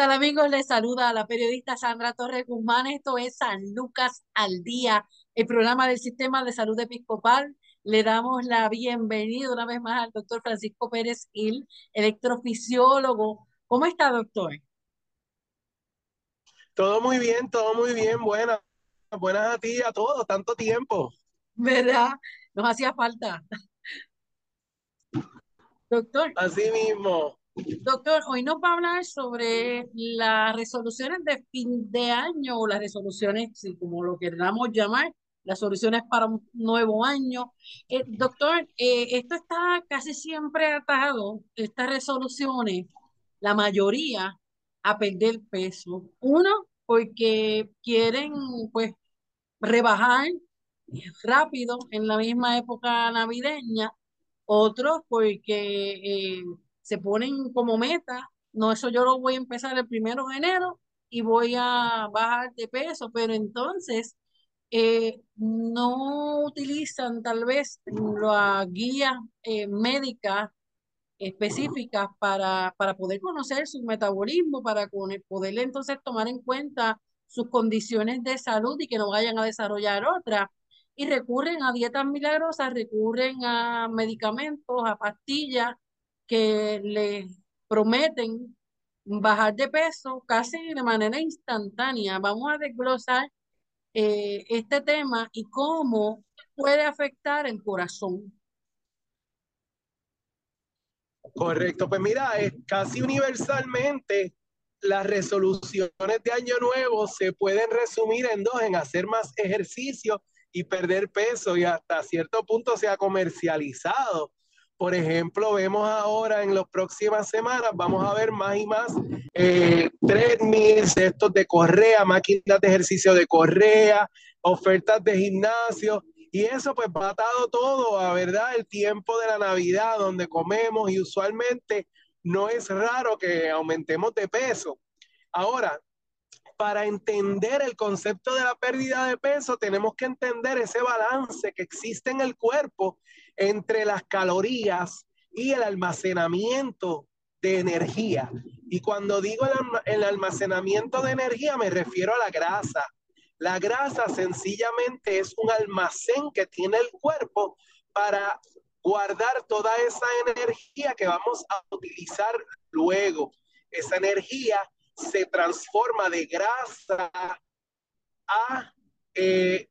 Tal amigos? Les saluda la periodista Sandra Torres Guzmán. Esto es San Lucas al Día, el programa del Sistema de Salud Episcopal. Le damos la bienvenida una vez más al doctor Francisco Pérez Gil, electrofisiólogo. ¿Cómo está, doctor? Todo muy bien, todo muy bien. Buenas, buenas a ti y a todos, tanto tiempo. ¿Verdad? Nos hacía falta. Doctor. Así mismo. Doctor, hoy nos va a hablar sobre las resoluciones de fin de año o las resoluciones, como lo queramos llamar, las soluciones para un nuevo año. Eh, doctor, eh, esto está casi siempre atado, estas resoluciones, la mayoría, a perder peso. Uno, porque quieren, pues, rebajar rápido en la misma época navideña. Otros, porque... Eh, se ponen como meta, no, eso yo lo voy a empezar el primero de enero y voy a bajar de peso, pero entonces eh, no utilizan tal vez las guías eh, médicas específicas para, para poder conocer su metabolismo, para poder entonces tomar en cuenta sus condiciones de salud y que no vayan a desarrollar otras. Y recurren a dietas milagrosas, recurren a medicamentos, a pastillas que le prometen bajar de peso casi de manera instantánea. Vamos a desglosar eh, este tema y cómo puede afectar el corazón. Correcto, pues mira, es casi universalmente las resoluciones de año nuevo se pueden resumir en dos, en hacer más ejercicio y perder peso y hasta cierto punto se ha comercializado por ejemplo, vemos ahora en las próximas semanas, vamos a ver más y más eh, treadmills, estos de correa, máquinas de ejercicio de correa, ofertas de gimnasio, y eso pues va atado todo a, ¿verdad? El tiempo de la Navidad donde comemos y usualmente no es raro que aumentemos de peso. Ahora, para entender el concepto de la pérdida de peso, tenemos que entender ese balance que existe en el cuerpo entre las calorías y el almacenamiento de energía. Y cuando digo el, almacenamiento de energía, me refiero a la grasa. La grasa sencillamente es un almacén que tiene el cuerpo para guardar toda esa energía que vamos a utilizar luego. Esa energía se transforma de grasa a, eh,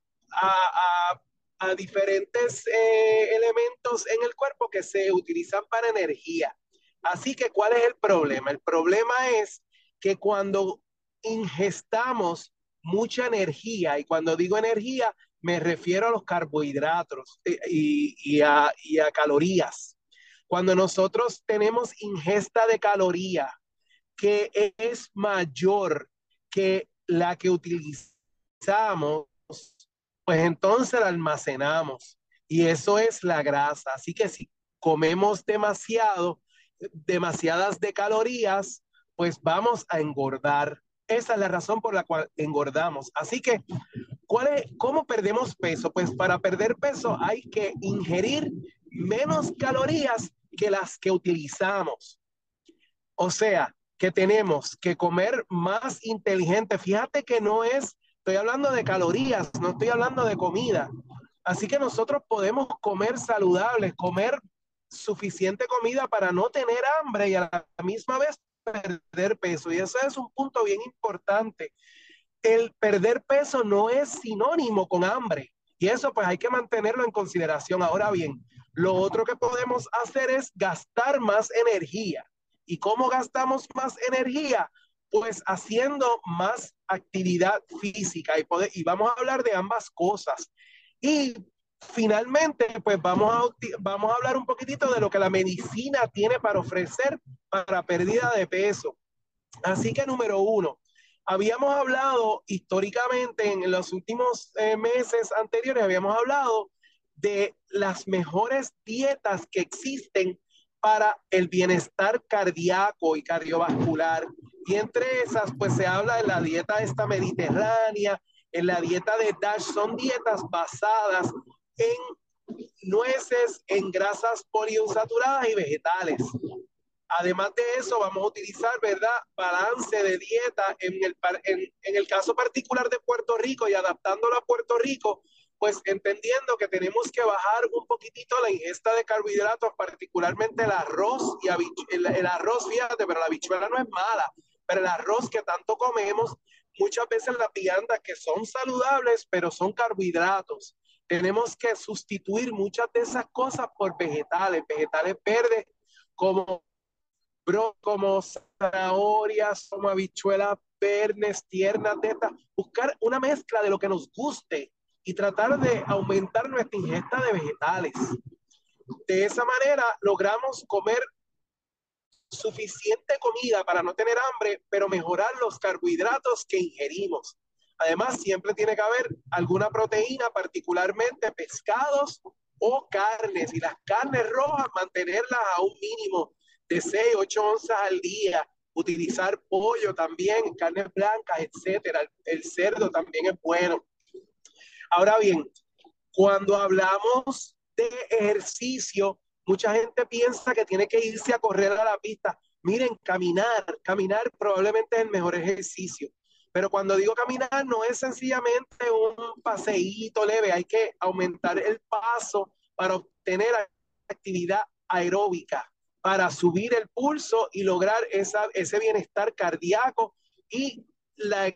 diferentes eh, elementos en el cuerpo que se utilizan para energía. Así que, ¿cuál es el problema? El problema es que cuando ingestamos mucha energía, y cuando digo energía, me refiero a los carbohidratos eh, a, y a calorías. Cuando nosotros tenemos ingesta de caloría que es mayor que la que utilizamos, pues entonces la almacenamos. Y eso es la grasa. Así que si comemos demasiado, demasiadas de calorías, pues vamos a engordar. Esa es la razón por la cual engordamos. Así que, ¿cuál es, ¿cómo perdemos peso? Pues para perder peso hay que ingerir menos calorías que las que utilizamos. O sea, que tenemos que comer más inteligente. Fíjate que no es, estoy hablando de calorías, no estoy hablando de comida. Así que nosotros podemos comer saludables, comer suficiente comida para no tener hambre y a la misma vez perder peso. Y eso es un punto bien importante. El perder peso no es sinónimo con hambre. Y eso pues hay que mantenerlo en consideración. Ahora bien, lo otro que podemos hacer es gastar más energía. ¿Y cómo gastamos más energía? Pues haciendo más actividad física y, poder, y vamos a hablar de ambas cosas. Y finalmente, pues vamos a, vamos a hablar un poquitito de lo que la medicina tiene para ofrecer para pérdida de peso. Así que número uno, habíamos hablado históricamente en los últimos eh, meses anteriores, habíamos hablado de las mejores dietas que existen para el bienestar cardíaco y cardiovascular. Y entre esas, pues se habla de la dieta esta mediterránea, en la dieta de DASH, son dietas basadas en nueces, en grasas poliunsaturadas y vegetales. Además de eso, vamos a utilizar, ¿verdad?, balance de dieta en el, en, en el caso particular de Puerto Rico y adaptándolo a Puerto Rico, pues entendiendo que tenemos que bajar un poquitito la ingesta de carbohidratos, particularmente el arroz y el, el, arroz, fíjate, pero la habichuela no es mala, pero el arroz que tanto comemos, muchas veces las viandas que son saludables, pero son carbohidratos. Tenemos que sustituir muchas de esas cosas por vegetales, vegetales verdes como bro, como zanahorias, como habichuelas verdes, tiernas, de estas, buscar una mezcla de lo que nos guste y tratar de aumentar nuestra ingesta de vegetales. De esa manera logramos comer suficiente comida para no tener hambre, pero mejorar los carbohidratos que ingerimos. Además, siempre tiene que haber alguna proteína, particularmente pescados o carnes. Y las carnes rojas, mantenerlas a un mínimo de 6, 8 onzas al día. Utilizar pollo también, carnes blancas, etcétera. El cerdo también es bueno. Ahora bien, cuando hablamos de ejercicio, mucha gente piensa que tiene que irse a correr a la pista. Miren, caminar, caminar probablemente es el mejor ejercicio. Pero cuando digo caminar, no es sencillamente un paseíto leve, hay que aumentar el paso para obtener actividad aeróbica, para subir el pulso y lograr ese bienestar cardíaco y la,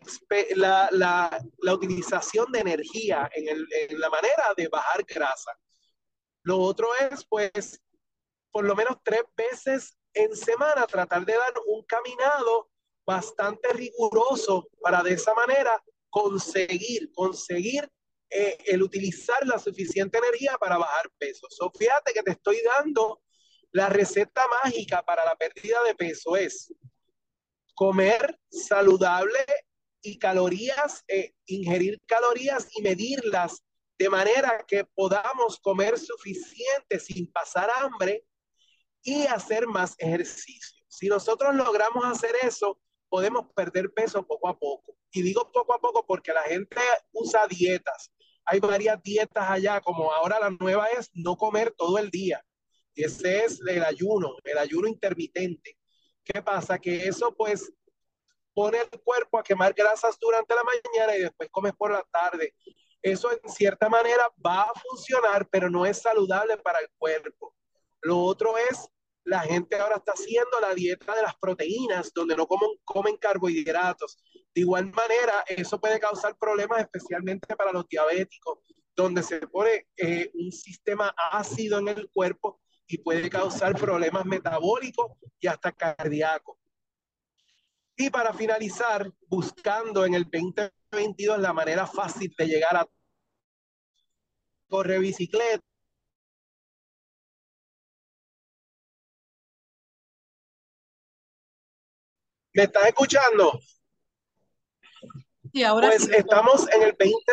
la, la, utilización de energía en, el, en la manera de bajar grasa. Lo otro es, pues, por lo menos tres veces en semana tratar de dar un caminado bastante riguroso para de esa manera conseguir, conseguir eh, el utilizar la suficiente energía para bajar peso. So, fíjate que te estoy dando la receta mágica para la pérdida de peso es comer saludable y calorías, eh, ingerir calorías y medirlas de manera que podamos comer suficiente sin pasar hambre y hacer más ejercicio. Si nosotros logramos hacer eso, podemos perder peso poco a poco. Y digo poco a poco porque la gente usa dietas. Hay varias dietas allá, como ahora la nueva es no comer todo el día. Ese es el ayuno, el ayuno intermitente. ¿Qué pasa? Que eso pues pone el cuerpo a quemar grasas durante la mañana y después comes por la tarde. Eso en cierta manera va a funcionar, pero no es saludable para el cuerpo. Lo otro es, la gente ahora está haciendo la dieta de las proteínas, donde no comen, comen carbohidratos. De igual manera, eso puede causar problemas especialmente para los diabéticos, donde se pone eh, un sistema ácido en el cuerpo y puede causar problemas metabólicos y hasta cardíacos. Y para finalizar, buscando en el 2022 la manera fácil de llegar a correr bicicleta. ¿Me estás escuchando? Sí, ahora pues estamos en el 20.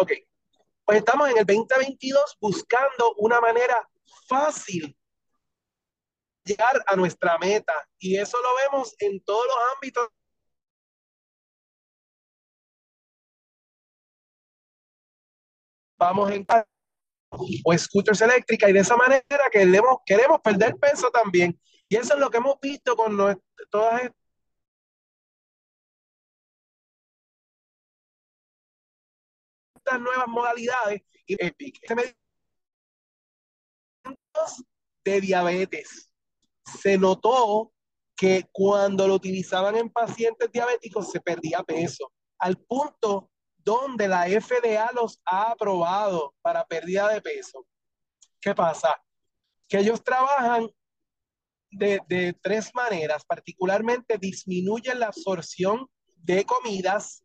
Ok. Pues estamos en el 2022 buscando una manera fácil llegar a nuestra meta. Y eso lo vemos en todos los ámbitos. Vamos en o scooters eléctricas y de esa manera queremos, queremos perder peso también. Y eso es lo que hemos visto con todas estas nuevas modalidades y de diabetes se notó que cuando lo utilizaban en pacientes diabéticos se perdía peso, al punto donde la FDA los ha aprobado para pérdida de peso. ¿Qué pasa? Que ellos trabajan de, tres maneras, particularmente disminuyen la absorción de comidas,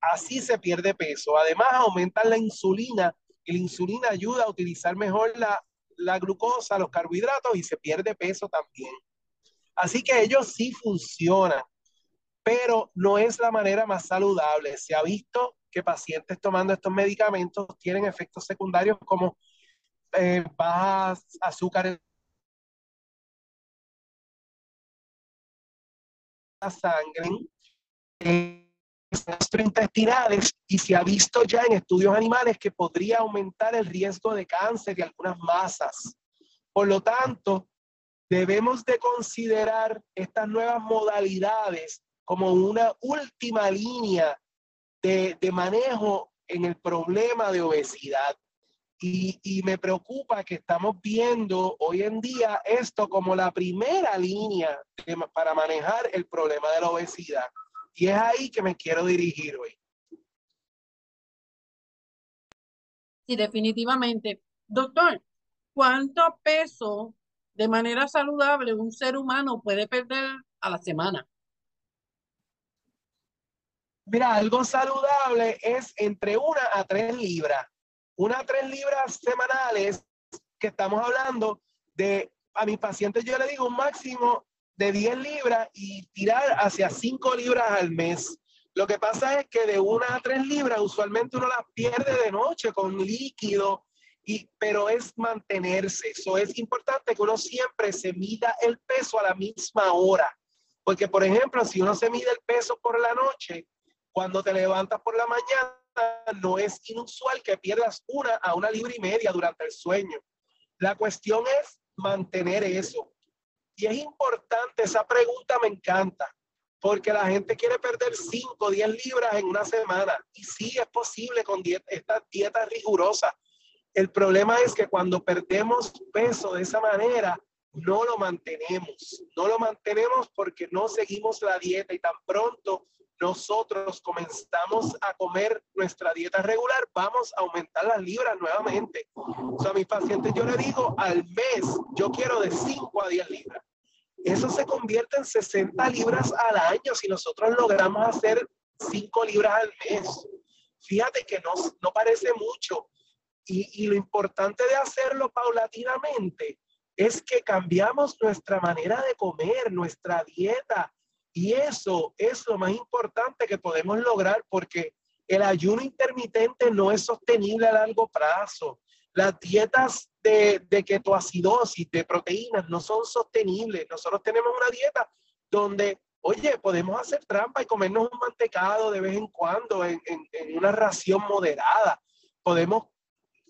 así se pierde peso. Además, aumentan la insulina y la insulina ayuda a utilizar mejor la, la glucosa, los carbohidratos y se pierde peso también. Así que ellos sí funcionan, pero no es la manera más saludable. Se ha visto que pacientes tomando estos medicamentos tienen efectos secundarios como eh, bajas azúcar sangre, eh, gastrointestinales y se ha visto ya en estudios animales que podría aumentar el riesgo de cáncer de algunas masas. Por lo tanto, debemos de considerar estas nuevas modalidades como una última línea de, de manejo en el problema de obesidad. Y, y, me preocupa que estamos viendo hoy en día esto como la primera línea de, para manejar el problema de la obesidad. Y es ahí que me quiero dirigir hoy. Sí, definitivamente. Doctor, ¿cuánto peso de manera saludable un ser humano puede perder a la semana? Mira, algo saludable es entre una a tres libras una tres libras semanales que estamos hablando de, a mis pacientes yo le digo un máximo de 10 libras y tirar hacia 5 libras al mes. Lo que pasa es que de una a tres libras usualmente uno las pierde de noche con líquido, y, pero es mantenerse. Eso es importante que uno siempre se mida el peso a la misma hora. Porque, por ejemplo, si uno se mide el peso por la noche, cuando te levantas por la mañana, no es inusual que pierdas una a una libra y media durante el sueño. La cuestión es mantener eso. Y es importante, esa pregunta me encanta, porque la gente quiere perder 5 o 10 libras en una semana. Y sí es posible con dieta, esta dieta rigurosa. El problema es que cuando perdemos peso de esa manera, no lo mantenemos. No lo mantenemos porque no seguimos la dieta y tan pronto nosotros comenzamos a comer nuestra dieta regular, vamos a aumentar las libras nuevamente. O sea, a mis pacientes yo le digo, al mes yo quiero de 5 a 10 libras. Eso se convierte en 60 libras al año si nosotros logramos hacer 5 libras al mes. Fíjate que no, no parece mucho. Y, y lo importante de hacerlo paulatinamente es que cambiamos nuestra manera de comer, nuestra dieta, y eso es lo más importante que podemos lograr porque el ayuno intermitente no es sostenible a largo plazo. Las dietas de, de ketoacidosis, de proteínas, no son sostenibles. Nosotros tenemos una dieta donde, oye, podemos hacer trampa y comernos un mantecado de vez en cuando en, en, en una ración moderada. Podemos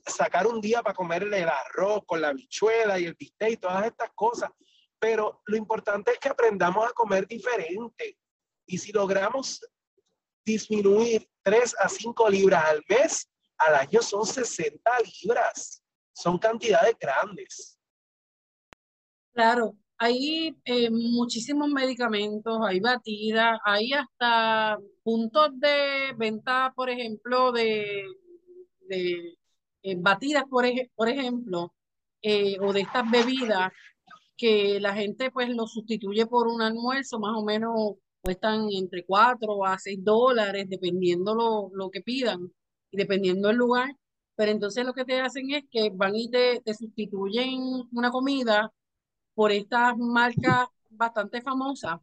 sacar un día para comer el arroz con la bichuela y el bistec y todas estas cosas pero lo importante es que aprendamos a comer diferente. Y si logramos disminuir 3 a 5 libras al mes, al año son 60 libras. Son cantidades grandes. Claro, hay eh, muchísimos medicamentos, hay batidas, hay hasta puntos de venta, por ejemplo, de, de eh, batidas, por, ej por ejemplo, eh, o de estas bebidas que la gente pues lo sustituye por un almuerzo, más o menos cuestan entre 4 a 6 dólares, dependiendo lo, lo que pidan y dependiendo el lugar. Pero entonces lo que te hacen es que van y te, te sustituyen una comida por estas marcas bastante famosas,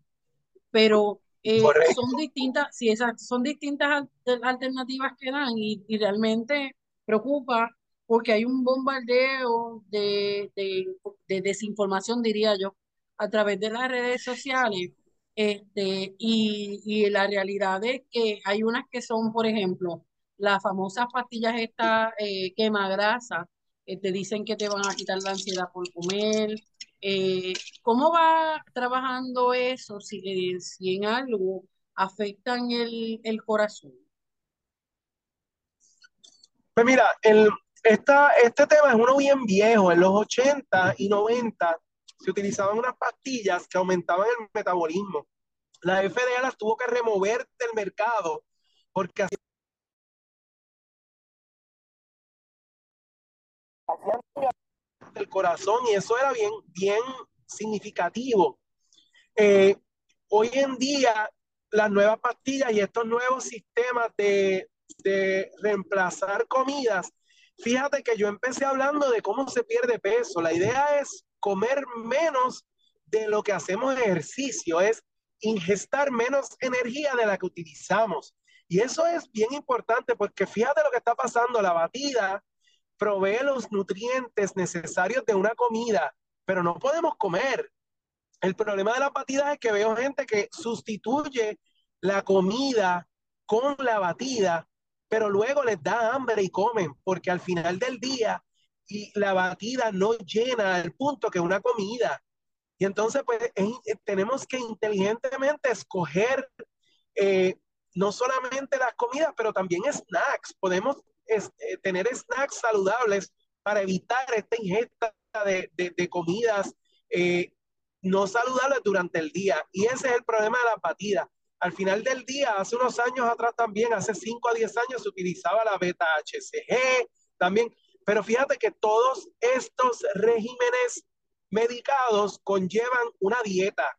pero eh, son distintas, sí, esas son distintas alternativas que dan y, y realmente preocupa porque hay un bombardeo de, de, desinformación, diría yo, a través de las redes sociales. Este, y, y, la realidad es que hay unas que son, por ejemplo, las famosas pastillas estas eh, quema grasa, que te dicen que te van a quitar la ansiedad por comer. Eh, ¿Cómo va trabajando eso si, eh, si en algo afectan el, el corazón? Pues mira, el, esta, este tema es uno bien viejo. En los 80 y 90 se utilizaban unas pastillas que aumentaban el metabolismo. La FDA las tuvo que remover del mercado porque hacían del corazón y eso era bien, bien significativo. Eh, hoy en día, las nuevas pastillas y estos nuevos sistemas de, de reemplazar comidas, fíjate que yo empecé hablando de cómo se pierde peso. La idea es comer menos de lo que hacemos ejercicio, es ingestar menos energía de la que utilizamos. Y eso es bien importante porque fíjate lo que está pasando, la batida provee los nutrientes necesarios de una comida, pero no podemos comer. El problema de la batida es que veo gente que sustituye la comida con la batida, pero luego les da hambre y comen, porque al final del día y la batida no llena al punto que una comida. Y entonces, pues, tenemos que inteligentemente escoger eh, no solamente las comidas, pero también snacks. Podemos eh, tener snacks saludables para evitar esta ingesta de, de, comidas eh, no saludables durante el día. Y ese es el problema de la batida. Al final del día, hace unos años atrás también, hace 5 a 10 años, se utilizaba la beta-HCG también. Pero fíjate que todos estos regímenes medicados conllevan una dieta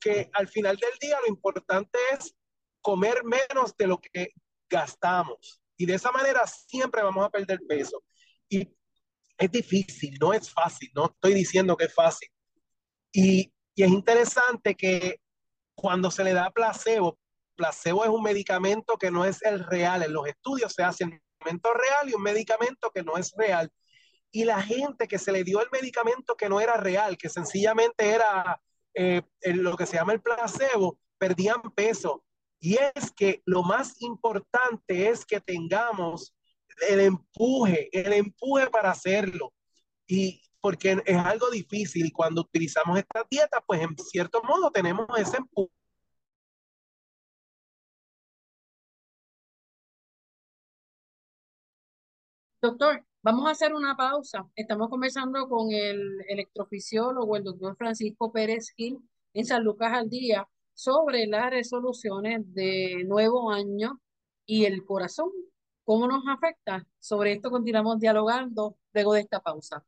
que al final del día lo importante es comer menos de lo que gastamos. Y de esa manera siempre vamos a perder peso. Y es difícil, no es fácil, no estoy diciendo que es fácil. Y es interesante que cuando se le da placebo, placebo es un medicamento que no es el real. En los estudios se hace un medicamento real y un medicamento que no es real. Y la gente que se le dio el medicamento que no era real, que sencillamente era eh, lo que se llama el placebo, perdían peso. Y es que lo más importante es que tengamos el empuje, el empuje para hacerlo. Y porque es algo difícil cuando utilizamos esta dieta, pues en cierto modo tenemos ese empuje. Doctor, vamos a hacer una pausa. Estamos conversando con el electrofisiólogo, el doctor Francisco Pérez Gil, en San Lucas al Día, sobre las resoluciones de nuevo año y el corazón. ¿Cómo nos afecta? Sobre esto continuamos dialogando luego de esta pausa.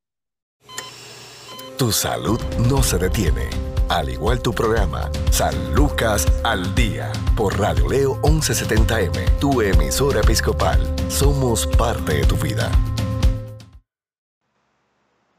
Tu salud no se detiene. Al igual tu programa, San Lucas al Día, por Radio Leo 1170M, tu emisora episcopal. Somos parte de tu vida.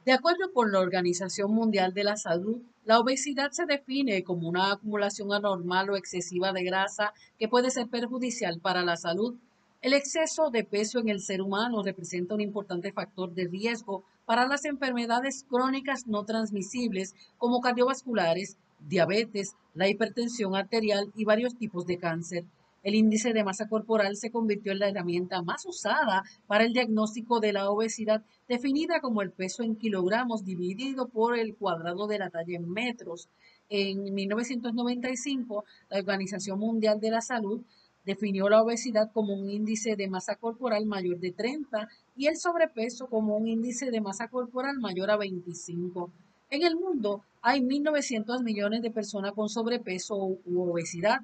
De acuerdo con la Organización Mundial de la Salud, la obesidad se define como una acumulación anormal o excesiva de grasa que puede ser perjudicial para la salud. El exceso de peso en el ser humano representa un importante factor de riesgo para las enfermedades crónicas no transmisibles como cardiovasculares, diabetes, la hipertensión arterial y varios tipos de cáncer. El índice de masa corporal se convirtió en la herramienta más usada para el diagnóstico de la obesidad, definida como el peso en kilogramos dividido por el cuadrado de la talla en metros. En 1995, la Organización Mundial de la Salud definió la obesidad como un índice de masa corporal mayor de 30 y el sobrepeso como un índice de masa corporal mayor a 25. En el mundo hay 1.900 millones de personas con sobrepeso u obesidad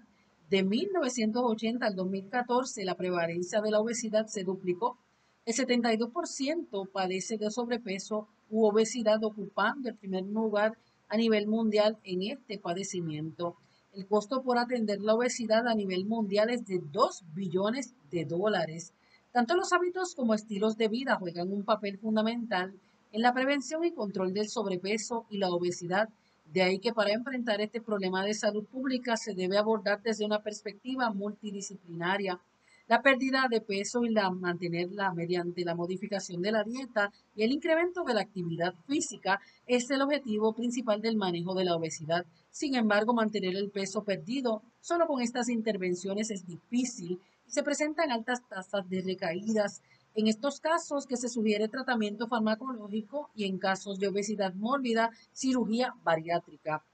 de 1980 al 2014, la prevalencia de la obesidad se duplicó. El 72% padece de sobrepeso u obesidad, ocupando el primer lugar a nivel mundial en este padecimiento. El costo por atender la obesidad a nivel mundial es de 2 billones de dólares. Tanto los hábitos como estilos de vida juegan un papel fundamental en la prevención y control del sobrepeso y la obesidad de ahí que para enfrentar este problema de salud pública se debe abordar desde una perspectiva multidisciplinaria. La pérdida de peso y la mantenerla mediante la modificación de la dieta y el incremento de la actividad física es el objetivo principal del manejo de la obesidad. Sin embargo, mantener el peso perdido solo con estas intervenciones es difícil y se presentan altas tasas de recaídas en estos casos que se sugiere tratamiento farmacológico y en casos de obesidad mórbida, cirugía bariátrica.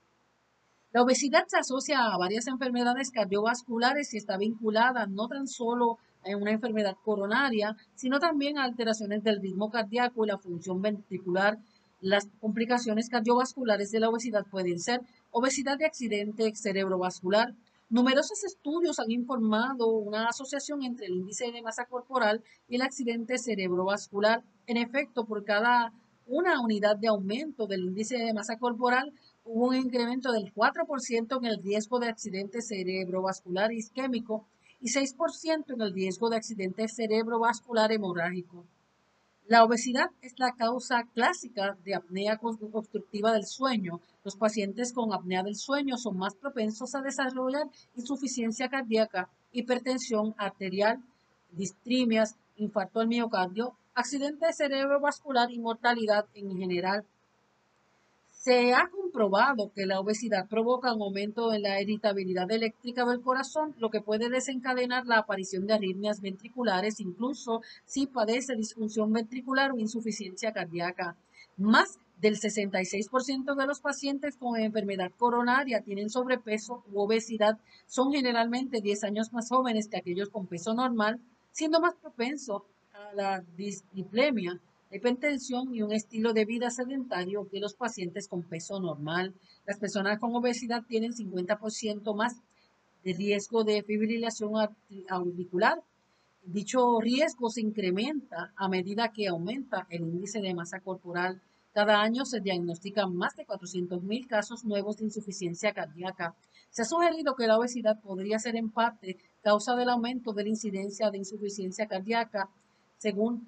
La obesidad se asocia a varias enfermedades cardiovasculares y está vinculada no tan solo a una enfermedad coronaria, sino también a alteraciones del ritmo cardíaco y la función ventricular. Las complicaciones cardiovasculares de la obesidad pueden ser obesidad de accidente cerebrovascular, Numerosos estudios han informado una asociación entre el índice de masa corporal y el accidente cerebrovascular. En efecto, por cada una unidad de aumento del índice de masa corporal, hubo un incremento del 4% en el riesgo de accidente cerebrovascular isquémico y 6% en el riesgo de accidente cerebrovascular hemorrágico. La obesidad es la causa clásica de apnea obstructiva del sueño. Los pacientes con apnea del sueño son más propensos a desarrollar insuficiencia cardíaca, hipertensión arterial, distrimias, infarto al miocardio, accidente cerebrovascular y mortalidad en general. Se ha comprobado que la obesidad provoca un aumento en la irritabilidad eléctrica del corazón, lo que puede desencadenar la aparición de arritmias ventriculares, incluso si padece disfunción ventricular o insuficiencia cardíaca. Más del 66% de los pacientes con enfermedad coronaria tienen sobrepeso u obesidad. Son generalmente 10 años más jóvenes que aquellos con peso normal, siendo más propensos a la dislipemia hipertensión y un estilo de vida sedentario que los pacientes con peso normal. Las personas con obesidad tienen 50% más de riesgo de fibrilación auricular. Dicho riesgo se incrementa a medida que aumenta el índice de masa corporal. Cada año se diagnostican más de 400.000 casos nuevos de insuficiencia cardíaca. Se ha sugerido que la obesidad podría ser en parte causa del aumento de la incidencia de insuficiencia cardíaca, según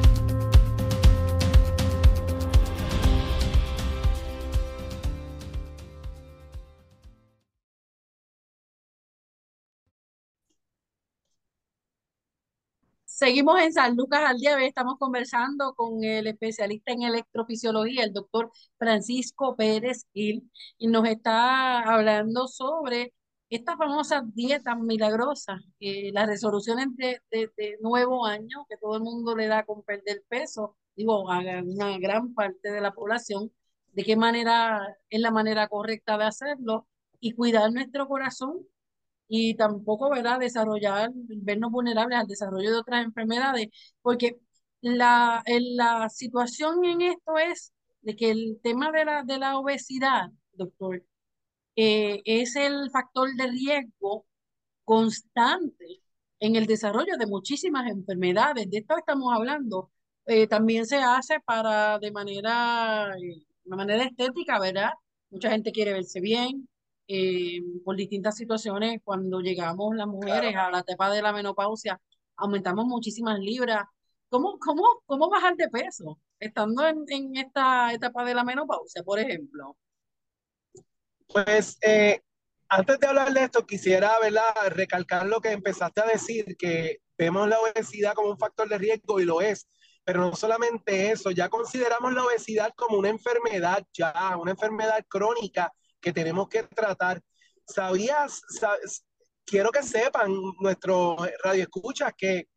Seguimos en San Lucas al día. Estamos conversando con el especialista en electrofisiología, el doctor Francisco Pérez Gil, y nos está hablando sobre estas famosas dietas milagrosas, las resoluciones de, nuevo año, que todo el mundo le da con perder peso, digo, a una gran parte de la población, de qué manera es la manera correcta de hacerlo y cuidar nuestro corazón y tampoco, ¿verdad?, desarrollar, vernos vulnerables al desarrollo de otras enfermedades, porque la, la situación en esto es de que el tema de la, de la obesidad, doctor, eh, es el factor de riesgo constante en el desarrollo de muchísimas enfermedades. De esto estamos hablando. Eh, también se hace para de manera, eh, de manera estética, ¿verdad? Mucha gente quiere verse bien, eh, por distintas situaciones, cuando llegamos las mujeres a la etapa de la menopausia, aumentamos muchísimas libras. ¿Cómo, cómo, cómo bajar de peso estando en, en esta etapa de la menopausia, por ejemplo? Pues eh, antes de hablar de esto, quisiera ¿verdad? recalcar lo que empezaste a decir, que vemos la obesidad como un factor de riesgo y lo es. Pero no solamente eso, ya consideramos la obesidad como una enfermedad, ya una enfermedad crónica que tenemos que tratar. ¿Sabías? quiero que sepan nuestros radioescuchas que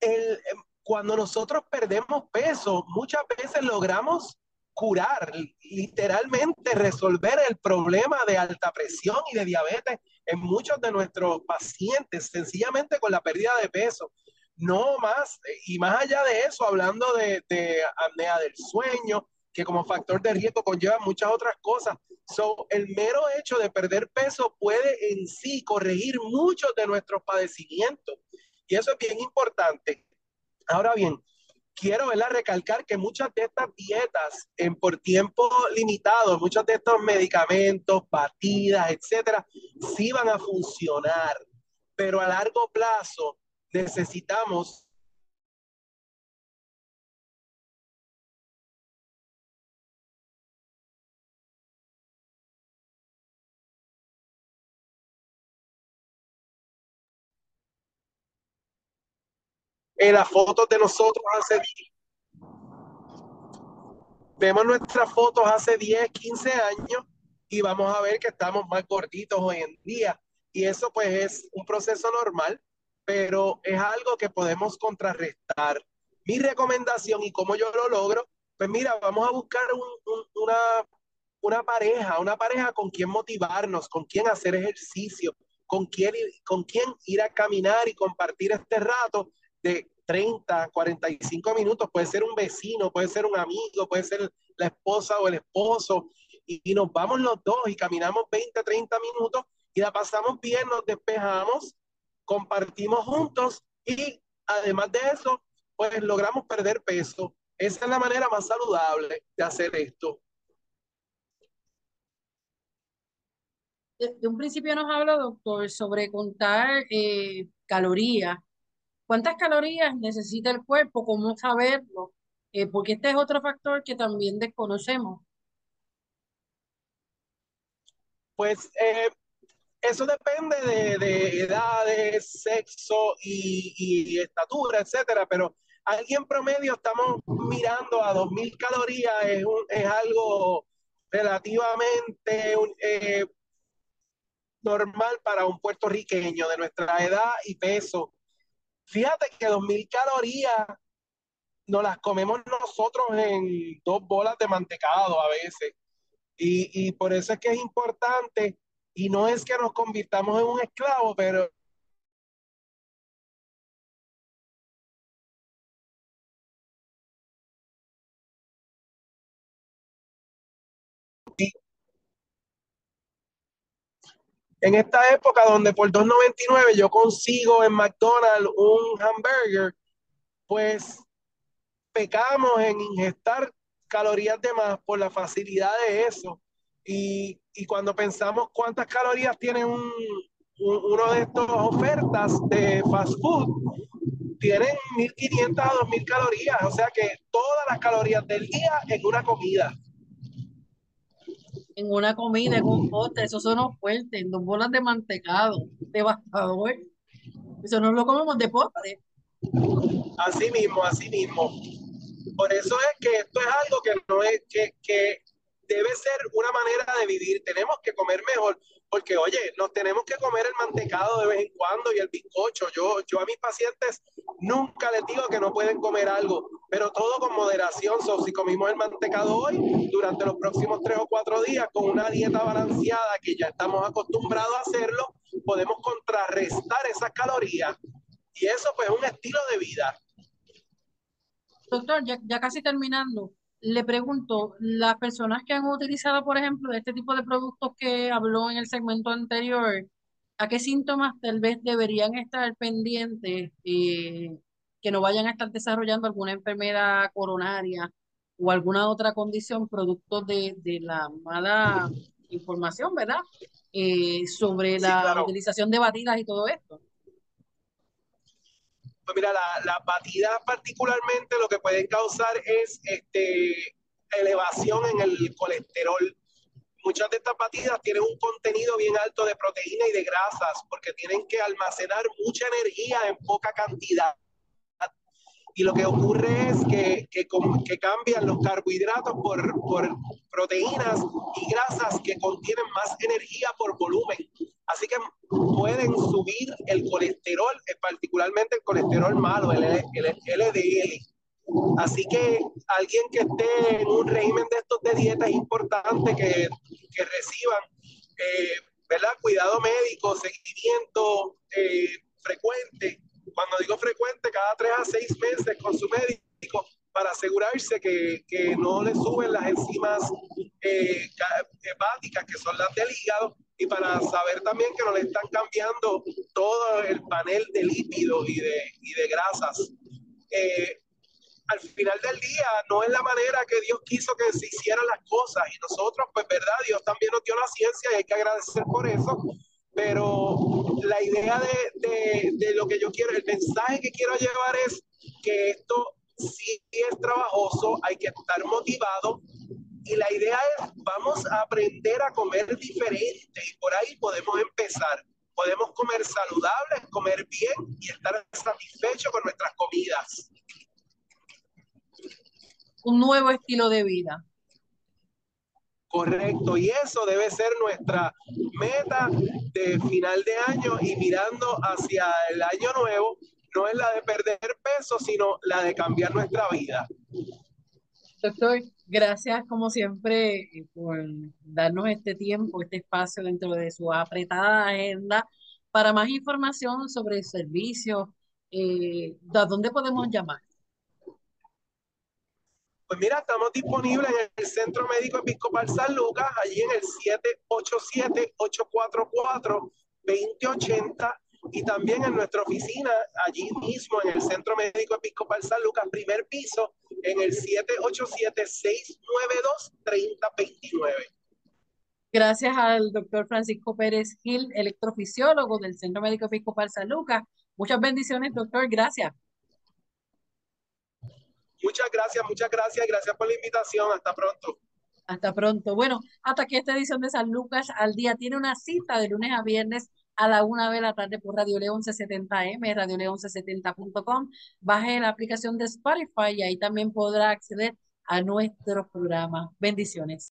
el, cuando nosotros perdemos peso, muchas veces logramos curar, literalmente resolver el problema de alta presión y de diabetes en muchos de nuestros pacientes, sencillamente con la pérdida de peso. No más, y más allá de eso, hablando de, de apnea del sueño, que como factor de riesgo conlleva muchas otras cosas. So, el mero hecho de perder peso puede en sí corregir muchos de nuestros padecimientos. Y eso es bien importante. Ahora bien, quiero ¿verdad? recalcar que muchas de estas dietas en por tiempo limitado, muchos de estos medicamentos, batidas, etcétera, sí van a funcionar, pero a largo plazo necesitamos en las fotos de nosotros hace vemos nuestras fotos hace 10, 15 años y vamos a ver que estamos más gorditos hoy en día. Y eso pues es un proceso normal, pero es algo que podemos contrarrestar. Mi recomendación y cómo yo lo logro, pues mira, vamos a buscar una, una pareja, una pareja con quien motivarnos, con quien hacer ejercicio, con quien, con quien ir a caminar y compartir este rato de 30, 45 minutos, puede ser un vecino, puede ser un amigo, puede ser la esposa o el esposo, y, nos vamos los dos y caminamos 20, 30 minutos y la pasamos bien, nos despejamos, compartimos juntos y además de eso, pues logramos perder peso. Esa es la manera más saludable de hacer esto. De, un principio nos habla, doctor, sobre contar eh, calorías. ¿Cuántas calorías necesita el cuerpo? ¿Cómo saberlo? Eh, porque este es otro factor que también desconocemos. Pues eh, eso depende de, edades, sexo y, estatura, etcétera, pero alguien promedio estamos mirando a 2.000 calorías, es, es algo relativamente eh, normal para un puertorriqueño de nuestra edad y peso. Fíjate que 2.000 calorías nos las comemos nosotros en dos bolas de mantecado a veces. Y, y por eso es que es importante, y no es que nos convirtamos en un esclavo, pero en esta época donde por 2.99 yo consigo en McDonald's un hamburger, pues pecamos en ingestar calorías de más por la facilidad de eso. Y, cuando pensamos cuántas calorías tiene un, uno de estas ofertas de fast food, tienen 1.500 a 2.000 calorías. O sea que todas las calorías del día en una comida. En una comida, en un pote, eso suena fuerte, en dos bolas de mantecado, devastador. Eso no lo comemos de postre. Así mismo, así mismo. Por eso es que esto es algo que no es, que, que debe ser una manera de vivir. Tenemos que comer mejor, porque oye, nos tenemos que comer el mantecado de vez en cuando y el bizcocho. Yo, yo a mis pacientes nunca les digo que no pueden comer algo, pero todo con moderación. So, si comimos el mantecado hoy, durante los próximos tres o cuatro días, con una dieta balanceada que ya estamos acostumbrados a hacerlo, podemos contrarrestar esas calorías. Y eso pues es un estilo de vida. Doctor, ya, casi terminando, le pregunto, las personas que han utilizado, por ejemplo, este tipo de productos que habló en el segmento anterior, ¿a qué síntomas tal vez deberían estar pendientes eh, que no vayan a estar desarrollando alguna enfermedad coronaria o alguna otra condición producto de, la mala información, ¿verdad? Eh, sobre la utilización de batidas y todo esto. Pues mira, las la batidas particularmente lo que pueden causar es este, elevación en el colesterol. Muchas de estas batidas tienen un contenido bien alto de proteína y de grasas porque tienen que almacenar mucha energía en poca cantidad y lo que ocurre es que, que, que cambian los carbohidratos por, por, proteínas y grasas que contienen más energía por volumen. Así que pueden subir el colesterol, eh, particularmente el colesterol malo, el, el, LDL. Así que alguien que esté en un régimen de estos de dieta es importante que, que reciban eh, ¿verdad? cuidado médico, seguimiento eh, frecuente cuando digo frecuente, cada tres a seis meses con su médico para asegurarse que, que no le suben las enzimas eh, hepáticas, que son las del hígado, y para saber también que no le están cambiando todo el panel de lípidos y de, y de grasas. Eh, al final del día no es la manera que Dios quiso que se hicieran las cosas y nosotros, pues verdad, Dios también nos dio la ciencia y hay que agradecer por eso, pero la idea de, de, lo que yo quiero, el mensaje que quiero llevar es que esto sí es trabajoso, hay que estar motivado y la idea es vamos a aprender a comer diferente y por ahí podemos empezar. Podemos comer saludable, comer bien y estar satisfechos con nuestras comidas. Un nuevo estilo de vida. Correcto, y eso debe ser nuestra meta de final de año y mirando hacia el año nuevo, no es la de perder peso, sino la de cambiar nuestra vida. Doctor, gracias como siempre por darnos este tiempo, este espacio dentro de su apretada agenda. Para más información sobre servicios, eh, ¿a dónde podemos llamar? Pues mira, estamos disponibles en el Centro Médico Episcopal San Lucas, allí en el 787-844-2080 y también en nuestra oficina, allí mismo en el Centro Médico Episcopal San Lucas, primer piso, en el 787-692-3029. Gracias al doctor Francisco Pérez Gil, electrofisiólogo del Centro Médico Episcopal San Lucas. Muchas bendiciones, doctor. Gracias. Muchas gracias, muchas gracias. Gracias por la invitación. Hasta pronto. Hasta pronto. Bueno, hasta aquí esta edición de San Lucas al día tiene una cita de lunes a viernes a la una de la tarde por Radio León 1170M, Radio León 1170.com. Baje la aplicación de Spotify y ahí también podrá acceder a nuestro programa. Bendiciones.